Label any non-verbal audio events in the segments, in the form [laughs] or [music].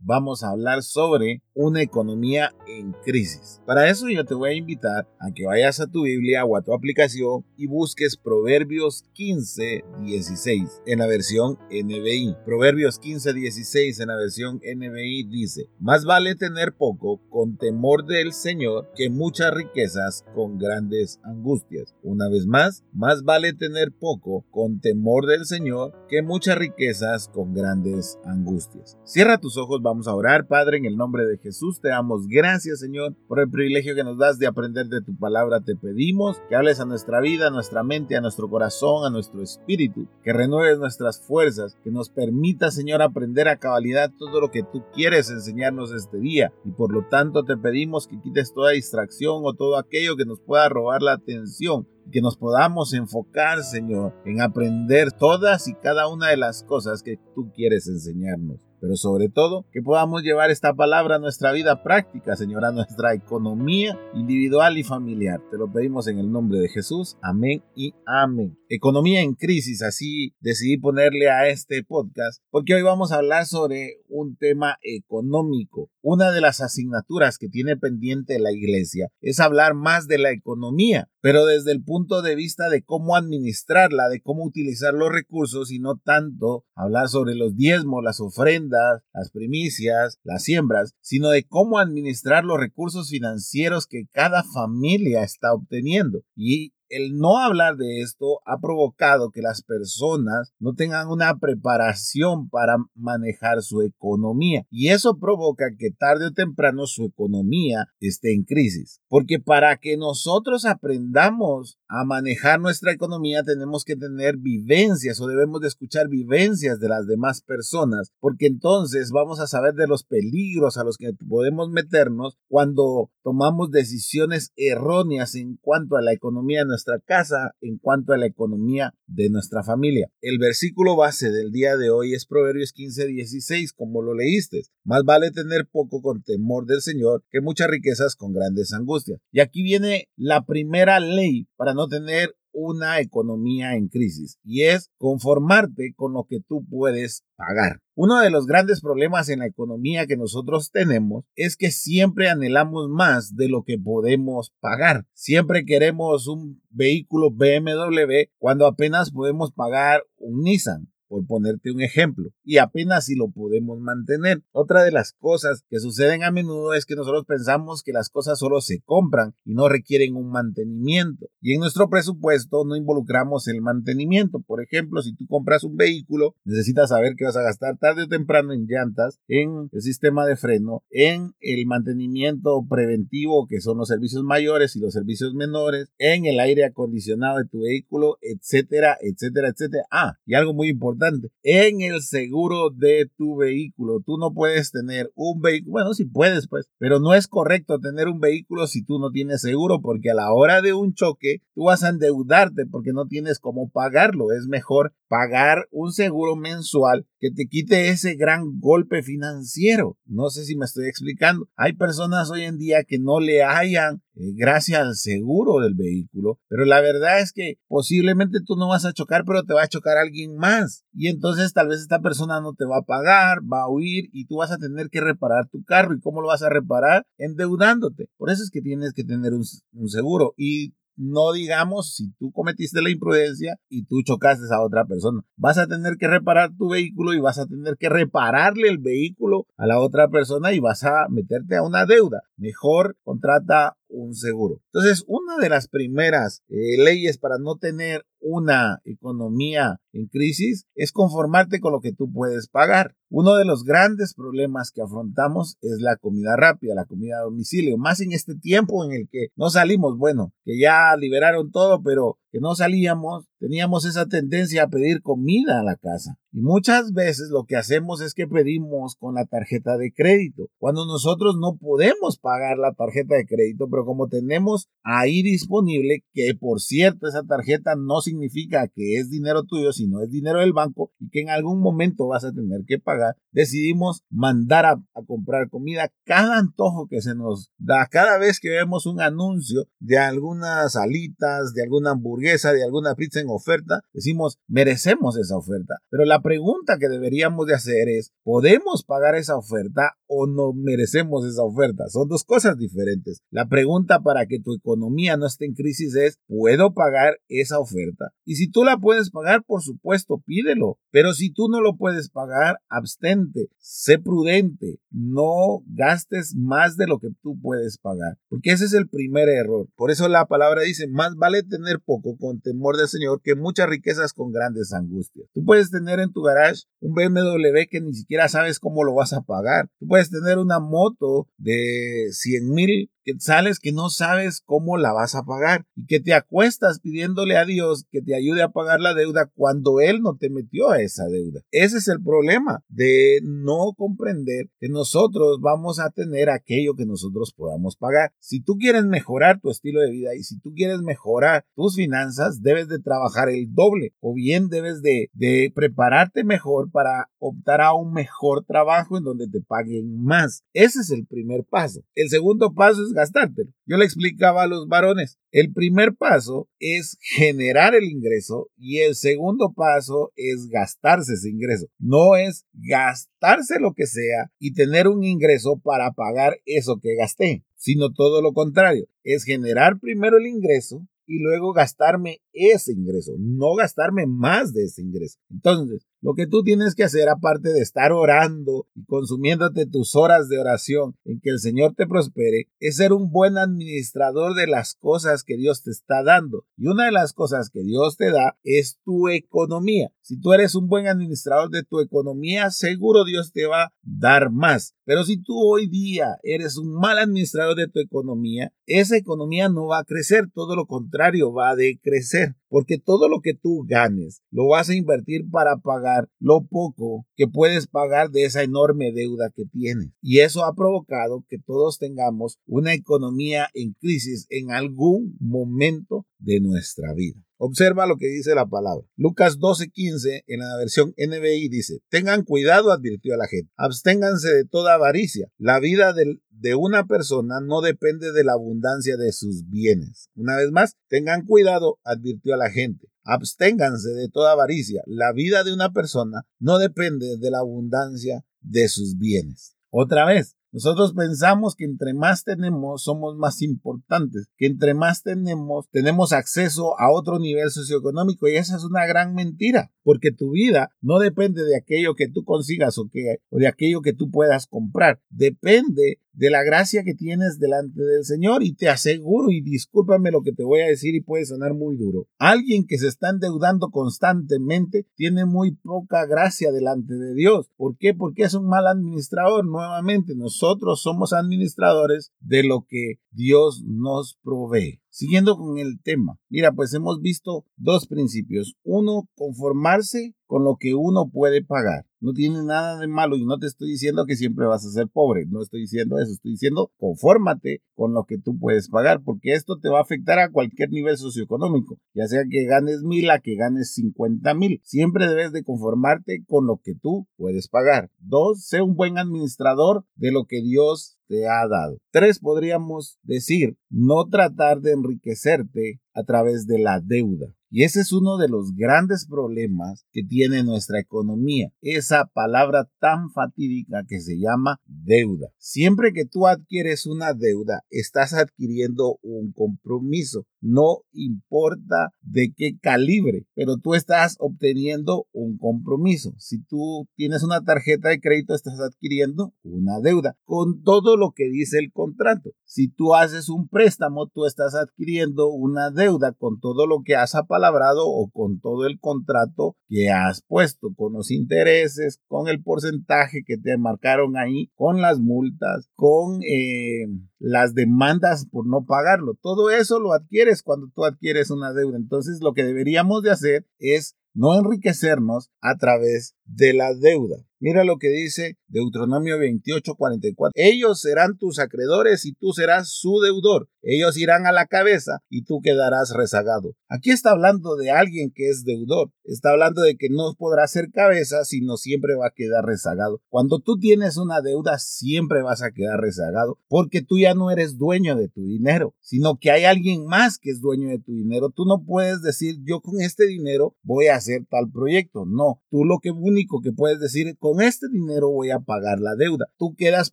vamos a hablar sobre una economía en crisis. Para eso yo te voy a invitar a que vayas a tu Biblia o a tu aplicación y busques Proverbios 15, 16 en la versión NBI. Proverbios 15, 16 en la versión NBI dice, más vale tener poco con temor del Señor que muchas riquezas con grandes angustias. Una vez más, más vale tener poco con temor del Señor que muchas riquezas con grandes angustias. Cierra tus ojos, Vamos a orar, Padre, en el nombre de Jesús. Te damos gracias, Señor, por el privilegio que nos das de aprender de tu palabra. Te pedimos que hables a nuestra vida, a nuestra mente, a nuestro corazón, a nuestro espíritu, que renueves nuestras fuerzas, que nos permita, Señor, aprender a cabalidad todo lo que tú quieres enseñarnos este día. Y por lo tanto te pedimos que quites toda distracción o todo aquello que nos pueda robar la atención que nos podamos enfocar, Señor, en aprender todas y cada una de las cosas que tú quieres enseñarnos pero sobre todo que podamos llevar esta palabra a nuestra vida práctica, Señor, a nuestra economía individual y familiar. Te lo pedimos en el nombre de Jesús. Amén y amén. Economía en crisis, así decidí ponerle a este podcast, porque hoy vamos a hablar sobre un tema económico. Una de las asignaturas que tiene pendiente la iglesia es hablar más de la economía, pero desde el punto de vista de cómo administrarla, de cómo utilizar los recursos y no tanto hablar sobre los diezmos, las ofrendas, las primicias, las siembras, sino de cómo administrar los recursos financieros que cada familia está obteniendo. Y el no hablar de esto ha provocado que las personas no tengan una preparación para manejar su economía y eso provoca que tarde o temprano su economía esté en crisis. Porque para que nosotros aprendamos a manejar nuestra economía tenemos que tener vivencias o debemos de escuchar vivencias de las demás personas porque entonces vamos a saber de los peligros a los que podemos meternos cuando tomamos decisiones erróneas en cuanto a la economía de nuestra casa en cuanto a la economía de nuestra familia. El versículo base del día de hoy es Proverbios 15, 16, como lo leíste. Más vale tener poco con temor del Señor que muchas riquezas con grandes angustias. Y aquí viene la primera ley para no tener una economía en crisis y es conformarte con lo que tú puedes pagar. Uno de los grandes problemas en la economía que nosotros tenemos es que siempre anhelamos más de lo que podemos pagar. Siempre queremos un vehículo BMW cuando apenas podemos pagar un Nissan por ponerte un ejemplo, y apenas si lo podemos mantener. Otra de las cosas que suceden a menudo es que nosotros pensamos que las cosas solo se compran y no requieren un mantenimiento. Y en nuestro presupuesto no involucramos el mantenimiento. Por ejemplo, si tú compras un vehículo, necesitas saber que vas a gastar tarde o temprano en llantas, en el sistema de freno, en el mantenimiento preventivo, que son los servicios mayores y los servicios menores, en el aire acondicionado de tu vehículo, etcétera, etcétera, etcétera. Ah, y algo muy importante en el seguro de tu vehículo. Tú no puedes tener un vehículo, bueno, si puedes, pues, pero no es correcto tener un vehículo si tú no tienes seguro, porque a la hora de un choque, tú vas a endeudarte porque no tienes cómo pagarlo. Es mejor pagar un seguro mensual que te quite ese gran golpe financiero. No sé si me estoy explicando. Hay personas hoy en día que no le hayan eh, gracias al seguro del vehículo, pero la verdad es que posiblemente tú no vas a chocar, pero te va a chocar alguien más. Y entonces tal vez esta persona no te va a pagar, va a huir y tú vas a tener que reparar tu carro. ¿Y cómo lo vas a reparar? Endeudándote. Por eso es que tienes que tener un, un seguro. Y no digamos si tú cometiste la imprudencia y tú chocaste a otra persona. Vas a tener que reparar tu vehículo y vas a tener que repararle el vehículo a la otra persona y vas a meterte a una deuda. Mejor contrata un seguro. Entonces, una de las primeras eh, leyes para no tener una economía en crisis es conformarte con lo que tú puedes pagar. Uno de los grandes problemas que afrontamos es la comida rápida, la comida a domicilio, más en este tiempo en el que no salimos, bueno, que ya liberaron todo, pero que no salíamos, teníamos esa tendencia a pedir comida a la casa. Y muchas veces lo que hacemos es que pedimos con la tarjeta de crédito, cuando nosotros no podemos pagar la tarjeta de crédito, pero como tenemos ahí disponible, que por cierto esa tarjeta no significa que es dinero tuyo, sino es dinero del banco y que en algún momento vas a tener que pagar, decidimos mandar a, comprar comida cada antojo que se nos da, cada vez que vemos un anuncio de algunas alitas, de alguna hamburguesa, de alguna pizza en oferta, decimos merecemos esa oferta, pero la pregunta que deberíamos de hacer es, ¿podemos pagar esa oferta o no merecemos esa oferta? Son dos cosas diferentes. La pregunta para que tu economía no esté en crisis es, ¿puedo pagar esa oferta? Y si tú la puedes pagar, por supuesto, pídelo. Pero si tú no lo puedes pagar, abstente, sé prudente, no gastes más de lo que tú puedes pagar. Porque ese es el primer error. Por eso la palabra dice, más vale tener poco con temor del Señor que muchas riquezas con grandes angustias. Tú puedes tener en tu garage un BMW que ni siquiera sabes cómo lo vas a pagar. Tú puedes tener una moto de 100 mil quetzales que no sabes cómo la vas a pagar y que te acuestas pidiéndole a Dios que te ayude a pagar la deuda cuando Él no te metió a esa deuda. Ese es el problema de no comprender que nosotros vamos a tener aquello que nosotros podamos pagar. Si tú quieres mejorar tu estilo de vida y si tú quieres mejorar tus finanzas, debes de trabajar el doble o bien debes de, prepararte mejor para optar a un mejor trabajo en donde te paguen más. Ese es el primer paso. El segundo paso es gastártelo. Yo le explicaba a los varones, el primer paso es generar el ingreso y el segundo paso es gastarse ese ingreso. No es gastarse lo que sea y tener un ingreso para pagar eso que gasté, sino todo lo contrario, es generar primero el ingreso y luego gastarme ese ingreso, no gastarme más de ese ingreso. Entonces, lo que tú tienes que hacer, aparte de estar orando y consumiéndote tus horas de oración en que el Señor te prospere, es ser un buen administrador de las cosas que Dios te está dando. Y una de las cosas que Dios te da es tu economía. Si tú eres un buen administrador de tu economía, seguro Dios te va a dar más. Pero si tú hoy día eres un mal administrador de tu economía, esa economía no va a crecer, todo lo contrario, va a decrecer porque todo lo que tú ganes lo vas a invertir para pagar lo poco que puedes pagar de esa enorme deuda que tienes. Y eso ha provocado que todos tengamos una economía en crisis en algún momento de nuestra vida. Observa lo que dice la palabra. Lucas 12:15 en la versión NBI dice, tengan cuidado, advirtió a la gente, absténganse de toda avaricia. La vida del, de una persona no depende de la abundancia de sus bienes. Una vez más, tengan cuidado, advirtió a la gente. Absténganse de toda avaricia. La vida de una persona no depende de la abundancia de sus bienes. Otra vez, nosotros pensamos que entre más tenemos somos más importantes, que entre más tenemos tenemos acceso a otro nivel socioeconómico y esa es una gran mentira, porque tu vida no depende de aquello que tú consigas o, que, o de aquello que tú puedas comprar, depende de la gracia que tienes delante del Señor y te aseguro y discúlpame lo que te voy a decir y puede sonar muy duro. Alguien que se está endeudando constantemente tiene muy poca gracia delante de Dios. ¿Por qué? Porque es un mal administrador. Nuevamente, nosotros somos administradores de lo que Dios nos provee. Siguiendo con el tema, mira, pues hemos visto dos principios. Uno, conformarse con lo que uno puede pagar. No tiene nada de malo y no te estoy diciendo que siempre vas a ser pobre, no estoy diciendo eso, estoy diciendo confórmate con lo que tú puedes pagar, porque esto te va a afectar a cualquier nivel socioeconómico, ya sea que ganes mil a que ganes cincuenta mil. Siempre debes de conformarte con lo que tú puedes pagar. Dos, sé un buen administrador de lo que Dios te ha dado. Tres, podríamos decir, no tratar de enriquecerte a través de la deuda. Y ese es uno de los grandes problemas que tiene nuestra economía, esa palabra tan fatídica que se llama deuda. Siempre que tú adquieres una deuda, estás adquiriendo un compromiso, no importa de qué calibre, pero tú estás obteniendo un compromiso. Si tú tienes una tarjeta de crédito, estás adquiriendo una deuda con todo lo que dice el contrato. Si tú haces un préstamo, tú estás adquiriendo una deuda con todo lo que has apalabrado apalabrado o con todo el contrato que has puesto, con los intereses, con el porcentaje que te marcaron ahí, con las multas, con eh, las demandas por no pagarlo. Todo eso lo adquieres cuando tú adquieres una deuda. Entonces lo que deberíamos de hacer es no enriquecernos a través de la deuda. Mira lo que dice Deuteronomio 28:44. Ellos serán tus acreedores y tú serás su deudor. Ellos irán a la cabeza y tú quedarás rezagado. Aquí está hablando de alguien que es deudor. Está hablando de que no podrá ser cabeza, sino siempre va a quedar rezagado. Cuando tú tienes una deuda, siempre vas a quedar rezagado porque tú ya no eres dueño de tu dinero, sino que hay alguien más que es dueño de tu dinero. Tú no puedes decir, yo con este dinero voy a hacer tal proyecto. No, tú lo que único que puedes decir, con este dinero voy a pagar la deuda. Tú quedas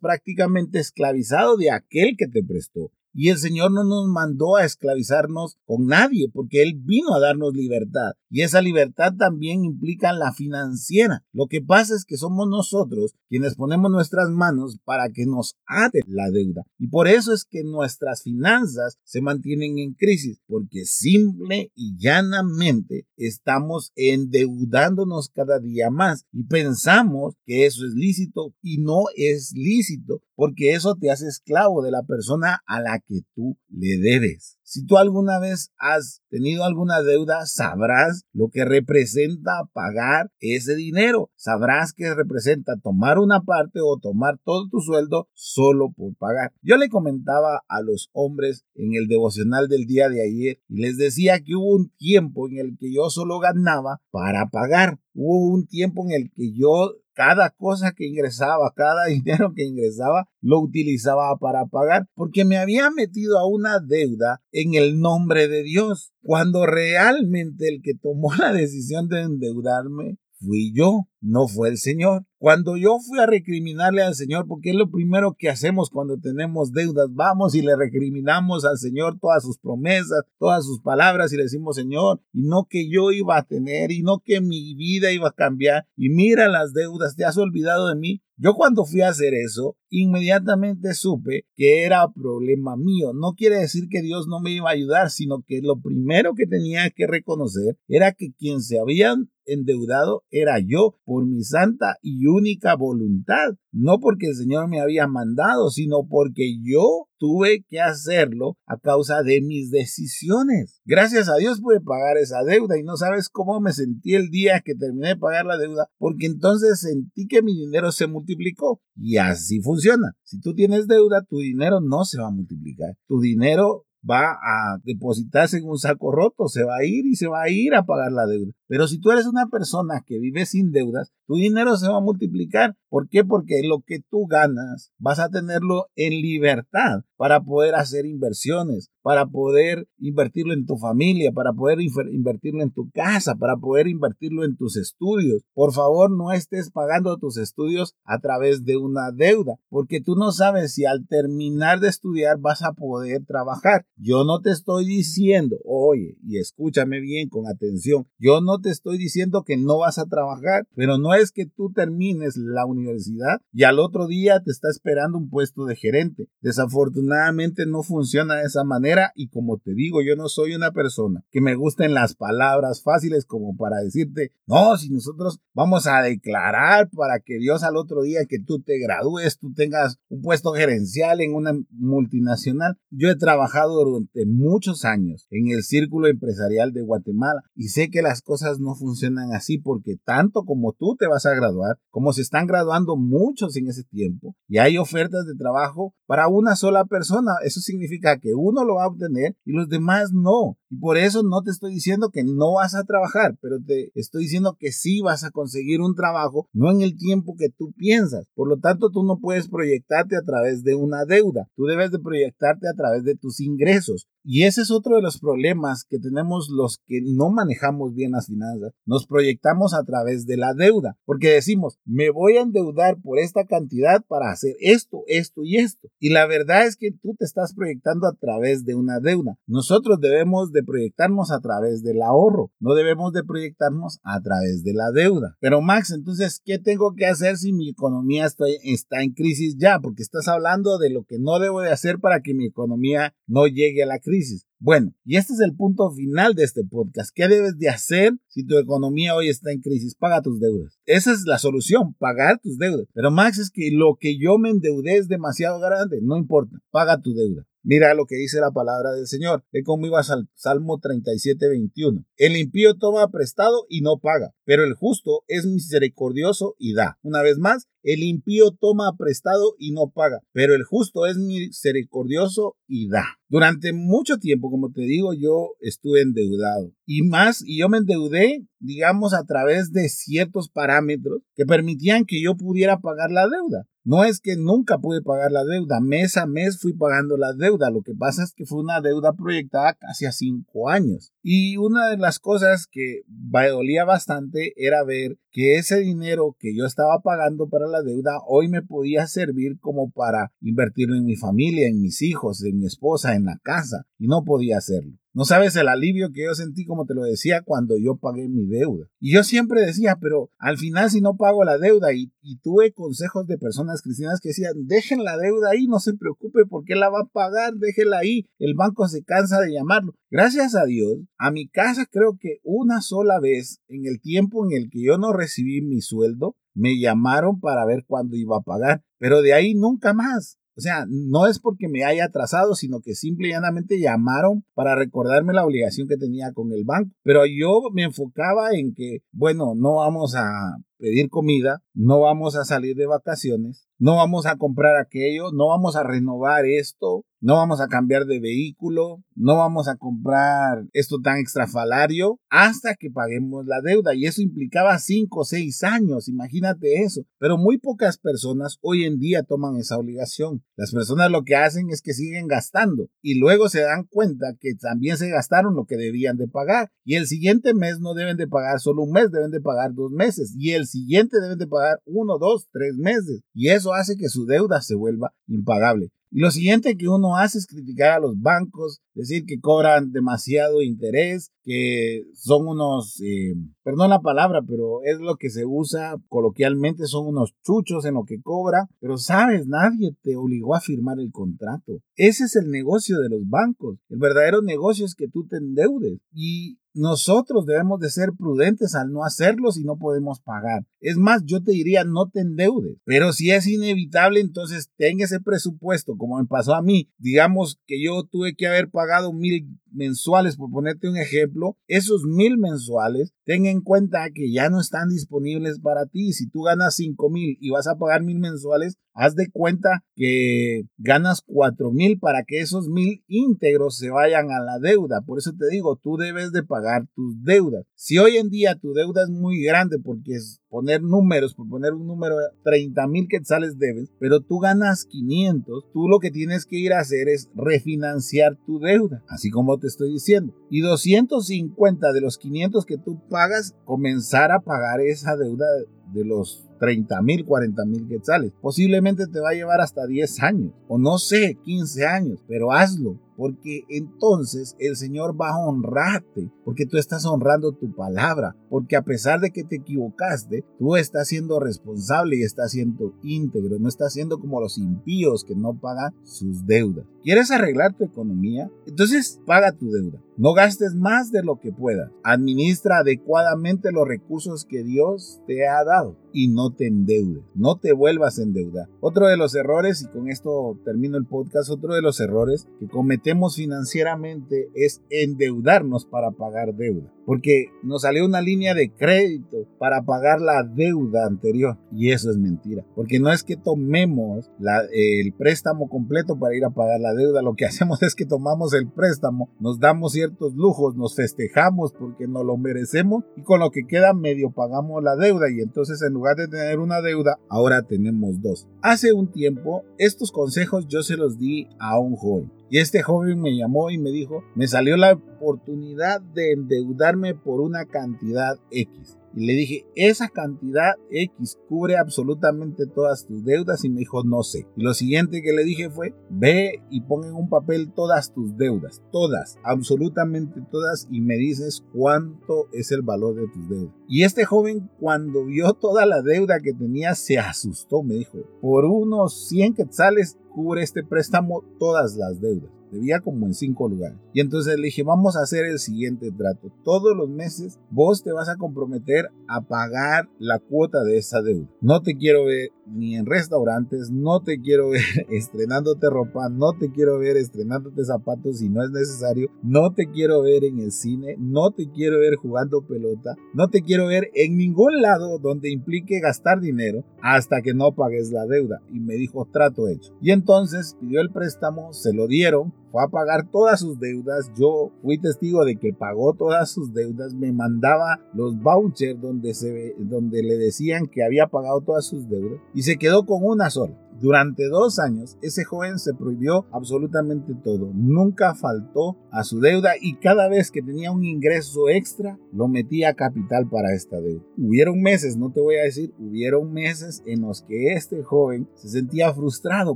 prácticamente esclavizado de aquel que te prestó. Y el Señor no nos mandó a esclavizarnos con nadie, porque Él vino a darnos libertad. Y esa libertad también implica la financiera. Lo que pasa es que somos nosotros quienes ponemos nuestras manos para que nos ate la deuda. Y por eso es que nuestras finanzas se mantienen en crisis, porque simple y llanamente estamos endeudándonos cada día más y pensamos que eso es lícito y no es lícito, porque eso te hace esclavo de la persona a la que tú le debes. Si tú alguna vez has tenido alguna deuda, sabrás lo que representa pagar ese dinero. Sabrás que representa tomar una parte o tomar todo tu sueldo solo por pagar. Yo le comentaba a los hombres en el devocional del día de ayer y les decía que hubo un tiempo en el que yo solo ganaba para pagar. Hubo un tiempo en el que yo cada cosa que ingresaba, cada dinero que ingresaba, lo utilizaba para pagar, porque me había metido a una deuda en el nombre de Dios, cuando realmente el que tomó la decisión de endeudarme fui yo, no fue el Señor. Cuando yo fui a recriminarle al Señor, porque es lo primero que hacemos cuando tenemos deudas, vamos y le recriminamos al Señor todas sus promesas, todas sus palabras y le decimos, Señor, y no que yo iba a tener, y no que mi vida iba a cambiar, y mira las deudas, te has olvidado de mí. Yo cuando fui a hacer eso, inmediatamente supe que era problema mío. No quiere decir que Dios no me iba a ayudar, sino que lo primero que tenía que reconocer era que quien se habían endeudado era yo por mi santa y única voluntad, no porque el Señor me había mandado, sino porque yo tuve que hacerlo a causa de mis decisiones. Gracias a Dios pude pagar esa deuda y no sabes cómo me sentí el día que terminé de pagar la deuda, porque entonces sentí que mi dinero se multiplicó. Y así funciona. Si tú tienes deuda, tu dinero no se va a multiplicar. Tu dinero va a depositarse en un saco roto, se va a ir y se va a ir a pagar la deuda. Pero si tú eres una persona que vive sin deudas, tu dinero se va a multiplicar. ¿Por qué? Porque lo que tú ganas vas a tenerlo en libertad para poder hacer inversiones, para poder invertirlo en tu familia, para poder invertirlo en tu casa, para poder invertirlo en tus estudios. Por favor, no estés pagando tus estudios a través de una deuda, porque tú no sabes si al terminar de estudiar vas a poder trabajar. Yo no te estoy diciendo, oye, y escúchame bien con atención, yo no te estoy diciendo que no vas a trabajar, pero no es que tú termines la universidad y al otro día te está esperando un puesto de gerente. Desafortunadamente no funciona de esa manera y como te digo, yo no soy una persona que me gusten las palabras fáciles como para decirte, no, si nosotros vamos a declarar para que Dios al otro día que tú te gradúes, tú tengas un puesto gerencial en una multinacional. Yo he trabajado durante muchos años en el círculo empresarial de Guatemala y sé que las cosas no funcionan así porque tanto como tú te vas a graduar, como se están graduando muchos en ese tiempo y hay ofertas de trabajo para una sola persona, eso significa que uno lo va a obtener y los demás no. Y por eso no te estoy diciendo que no vas a trabajar, pero te estoy diciendo que sí vas a conseguir un trabajo, no en el tiempo que tú piensas. Por lo tanto, tú no puedes proyectarte a través de una deuda. Tú debes de proyectarte a través de tus ingresos pesos. Y ese es otro de los problemas que tenemos los que no manejamos bien las finanzas. Nos proyectamos a través de la deuda, porque decimos, me voy a endeudar por esta cantidad para hacer esto, esto y esto. Y la verdad es que tú te estás proyectando a través de una deuda. Nosotros debemos de proyectarnos a través del ahorro, no debemos de proyectarnos a través de la deuda. Pero Max, entonces, ¿qué tengo que hacer si mi economía está, en crisis ya? Porque estás hablando de lo que no debo de hacer para que mi economía no llegue a la crisis. Bueno, y este es el punto final de este podcast. ¿Qué debes de hacer si tu economía hoy está en crisis? Paga tus deudas. Esa es la solución, pagar tus deudas. Pero Max es que lo que yo me endeudé es demasiado grande. No importa, paga tu deuda. Mira lo que dice la palabra del Señor. Ve conmigo a Salmo 37, 21. El impío toma prestado y no paga, pero el justo es misericordioso y da. Una vez más, el impío toma prestado y no paga, pero el justo es misericordioso y da. Durante mucho tiempo, como te digo, yo estuve endeudado. Y más, y yo me endeudé, digamos, a través de ciertos parámetros que permitían que yo pudiera pagar la deuda. No es que nunca pude pagar la deuda, mes a mes fui pagando la deuda. Lo que pasa es que fue una deuda proyectada casi a cinco años. Y una de las cosas que me dolía bastante era ver que ese dinero que yo estaba pagando para la deuda hoy me podía servir como para invertirlo en mi familia, en mis hijos, en mi esposa, en la casa. Y no podía hacerlo. No sabes el alivio que yo sentí, como te lo decía, cuando yo pagué mi deuda. Y yo siempre decía, pero al final si no pago la deuda y, tuve consejos de personas cristianas que decían, dejen la deuda ahí, no se preocupe porque la va a pagar, déjela ahí, el banco se cansa de llamarlo. Gracias a Dios, a mi casa creo que una sola vez en el tiempo en el que yo no recibí mi sueldo, me llamaron para ver cuándo iba a pagar, pero de ahí nunca más. O sea, no es porque me haya atrasado, sino que simple y llanamente llamaron para recordarme la obligación que tenía con el banco. Pero yo me enfocaba en que, bueno, no vamos a pedir comida, no vamos a salir de vacaciones, no vamos a comprar aquello, no vamos a renovar esto, no vamos a cambiar de vehículo, no vamos a comprar esto tan extrafalario hasta que paguemos la deuda. Y eso implicaba cinco o seis años, imagínate eso. Pero muy pocas personas hoy en día toman esa obligación. Las personas lo que hacen es que siguen gastando y luego se dan cuenta que también se gastaron lo que debían de pagar. Y el siguiente mes no deben de pagar solo un mes, deben de pagar dos meses. Y el siguiente deben de pagar uno, dos, tres meses. Y eso hace que su deuda se vuelva impagable. Y lo siguiente que uno hace es criticar a los bancos, decir que cobran demasiado interés, que son unos, eh, perdón la palabra, pero es lo que se usa coloquialmente, son unos chuchos en lo que cobra. Pero sabes, nadie te obligó a firmar el contrato. Ese es el negocio de los bancos. El verdadero negocio es que tú te endeudes. Y nosotros debemos de ser prudentes al no hacerlo si no podemos pagar. Es más, yo te diría no te endeudes, pero si es inevitable, entonces ten ese presupuesto, como me pasó a mí. Digamos que yo tuve que haber pagado mil mensuales, por ponerte un ejemplo, esos mil mensuales, ten en cuenta que ya no están disponibles para ti. Si tú ganas cinco mil y vas a pagar mil mensuales, haz de cuenta que ganas cuatro mil para que esos mil íntegros se vayan a la deuda. Por eso te digo, tú debes de pagar tus deudas. Si hoy en día tu deuda es muy grande porque es poner números, por poner un número, 30 mil quetzales debes, pero tú ganas 500, tú lo que tienes que ir a hacer es refinanciar tu deuda, así como te estoy diciendo. Y 250 de los 500 que tú pagas, comenzar a pagar esa deuda de los 30 mil, 40 mil quetzales. Posiblemente te va a llevar hasta 10 años, o no sé, 15 años, pero hazlo porque entonces el Señor va a honrarte, porque tú estás honrando tu palabra, porque a pesar de que te equivocaste, tú estás siendo responsable y estás siendo íntegro, no estás siendo como los impíos que no pagan sus deudas. ¿Quieres arreglar tu economía? Entonces paga tu deuda. No gastes más de lo que puedas. Administra adecuadamente los recursos que Dios te ha dado y no te endeudes. No te vuelvas a endeudar. Otro de los errores, y con esto termino el podcast, otro de los errores que cometemos financieramente es endeudarnos para pagar deuda porque nos salió una línea de crédito para pagar la deuda anterior. Y eso es mentira, porque no es que tomemos el préstamo completo para ir a pagar la deuda, lo que hacemos [laughs] es que tomamos el préstamo, nos damos ciertos lujos, nos festejamos porque no lo merecemos y con lo que queda medio pagamos la deuda y entonces en lugar de tener una deuda, ahora tenemos dos. Hace un tiempo, estos consejos yo se los di a un joven. Y este joven me llamó y me dijo, me salió la oportunidad de endeudarme por una cantidad X. Y le dije, esa cantidad X cubre absolutamente todas tus deudas. Y me dijo, no sé. Y lo siguiente que le dije fue, ve y pon en un papel todas tus deudas. Todas, absolutamente todas. Y me dices cuánto es el valor de tus deudas. Y este joven cuando vio toda la deuda que tenía se asustó. Me dijo, por unos 100 quetzales cubre este préstamo todas las deudas. Debía como en cinco lugares. Y entonces le dije, vamos a hacer el siguiente trato. Todos los meses vos te vas a comprometer a pagar la cuota de esa deuda. No te quiero ver ni en restaurantes, no te quiero ver [laughs] estrenándote ropa, no te quiero ver estrenándote zapatos si no es necesario, no te quiero ver en el cine, no te quiero ver jugando pelota, no te quiero ver en ningún lado donde implique gastar dinero hasta que no pagues la deuda. Y me dijo, trato hecho. Y entonces pidió el préstamo, se lo dieron, fue a pagar todas sus deudas. Yo fui testigo de que pagó todas sus deudas. Me mandaba los vouchers donde, se, donde le decían que había pagado todas sus deudas y se quedó con una sola. Durante dos años, ese joven se prohibió absolutamente todo. Nunca faltó a su deuda y cada vez que tenía un ingreso extra, lo metía a capital para esta deuda. Hubieron meses, no te voy a decir, hubieron meses en los que este joven se sentía frustrado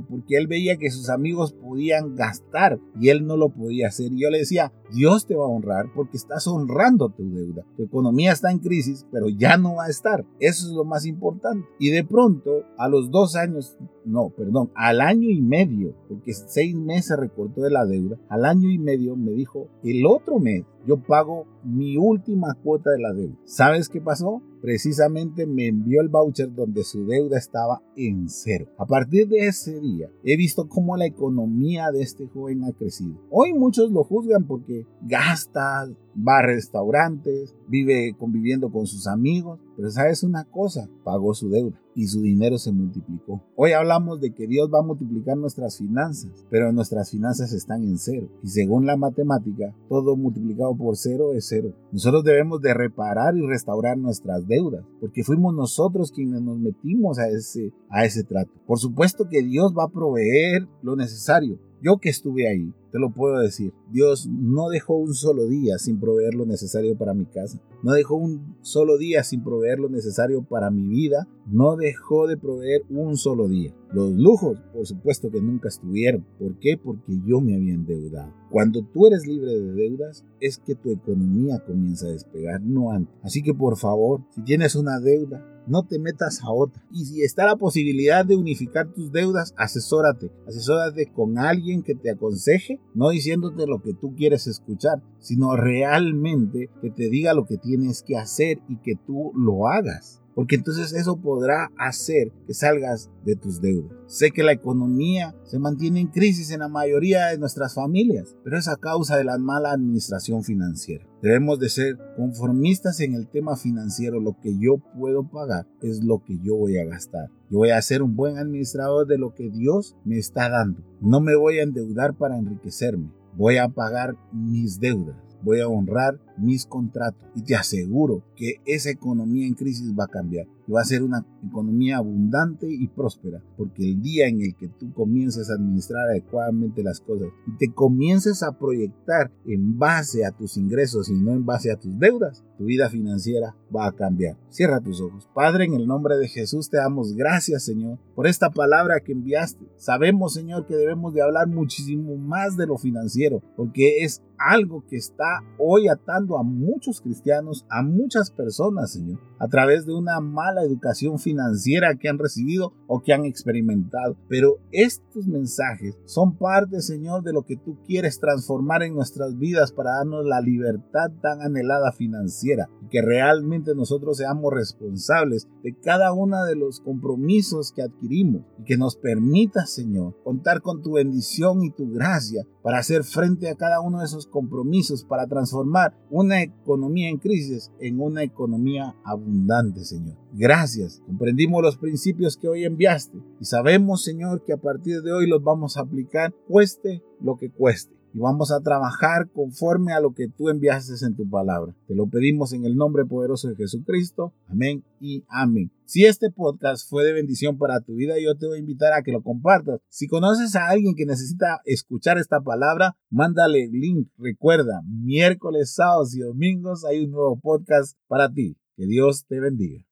porque él veía que sus amigos podían gastar y él no lo podía hacer. Y yo le decía, Dios te va a honrar porque estás honrando tu deuda. Tu economía está en crisis, pero ya no va a estar. Eso es lo más importante. Y de pronto, a los dos años, no, perdón, al año y medio, porque seis meses recortó de la deuda, al año y medio me dijo, el otro mes yo pago mi última cuota de la deuda. ¿Sabes qué pasó? Precisamente me envió el voucher donde su deuda estaba en cero. A partir de ese día he visto cómo la economía de este joven ha crecido. Hoy muchos lo juzgan porque gasta, va a restaurantes, vive conviviendo con sus amigos, pero sabes una cosa, pagó su deuda y su dinero se multiplicó. Hoy hablamos de que Dios va a multiplicar nuestras finanzas, pero nuestras finanzas están en cero y según la matemática, todo multiplicado por cero es cero. Nosotros debemos de reparar y restaurar nuestras deudas, porque fuimos nosotros quienes nos metimos a ese, a ese trato. Por supuesto que Dios va a proveer lo necesario. Yo que estuve ahí, te lo puedo decir. Dios no dejó un solo día sin proveer lo necesario para mi casa. No dejó un solo día sin proveer lo necesario para mi vida. No dejó de proveer un solo día. Los lujos, por supuesto que nunca estuvieron. ¿Por qué? Porque yo me había endeudado. Cuando tú eres libre de deudas, es que tu economía comienza a despegar, no antes. Así que por favor, si tienes una deuda, no te metas a otra. Y si está la posibilidad de unificar tus deudas, asesórate. Asesórate con alguien que te aconseje, no diciéndote lo que tú quieres escuchar, sino realmente que te diga lo que tienes que hacer y que tú lo hagas porque entonces eso podrá hacer que salgas de tus deudas. Sé que la economía se mantiene en crisis en la mayoría de nuestras familias, pero es a causa de la mala administración financiera. Debemos de ser conformistas en el tema financiero. Lo que yo puedo pagar es lo que yo voy a gastar. Yo voy a ser un buen administrador de lo que Dios me está dando. No me voy a endeudar para enriquecerme. Voy a pagar mis deudas voy a honrar mis contratos. Y te aseguro que esa economía en crisis va a cambiar y va a ser una economía abundante y próspera, porque el día en el que tú comiences a administrar adecuadamente las cosas y te comiences a proyectar en base a tus ingresos y no en base a tus deudas, tu vida financiera va a cambiar. Cierra tus ojos. Padre, en el nombre de Jesús te damos gracias, Señor, por esta palabra que enviaste. Sabemos, Señor, que debemos de hablar muchísimo más de lo financiero, porque es algo que está hoy atando a muchos cristianos, a muchas personas, Señor, a través de una mala la educación financiera que han recibido o que han experimentado. Pero estos mensajes son parte, Señor, de lo que tú quieres transformar en nuestras vidas para darnos la libertad tan anhelada financiera y que realmente nosotros seamos responsables de cada uno de los compromisos que adquirimos y que nos permita, Señor, contar con tu bendición y tu gracia para hacer frente a cada uno de esos compromisos, para transformar una economía en crisis en una economía abundante, Señor. Gracias, comprendimos los principios que hoy enviaste y sabemos, Señor, que a partir de hoy los vamos a aplicar, cueste lo que cueste. Y vamos a trabajar conforme a lo que tú enviaste en tu palabra. Te lo pedimos en el nombre poderoso de Jesucristo. Amén y amén. Si este podcast fue de bendición para tu vida, yo te voy a invitar a que lo compartas. Si conoces a alguien que necesita escuchar esta palabra, mándale link. Recuerda, miércoles, sábados y domingos hay un nuevo podcast para ti. Que Dios te bendiga.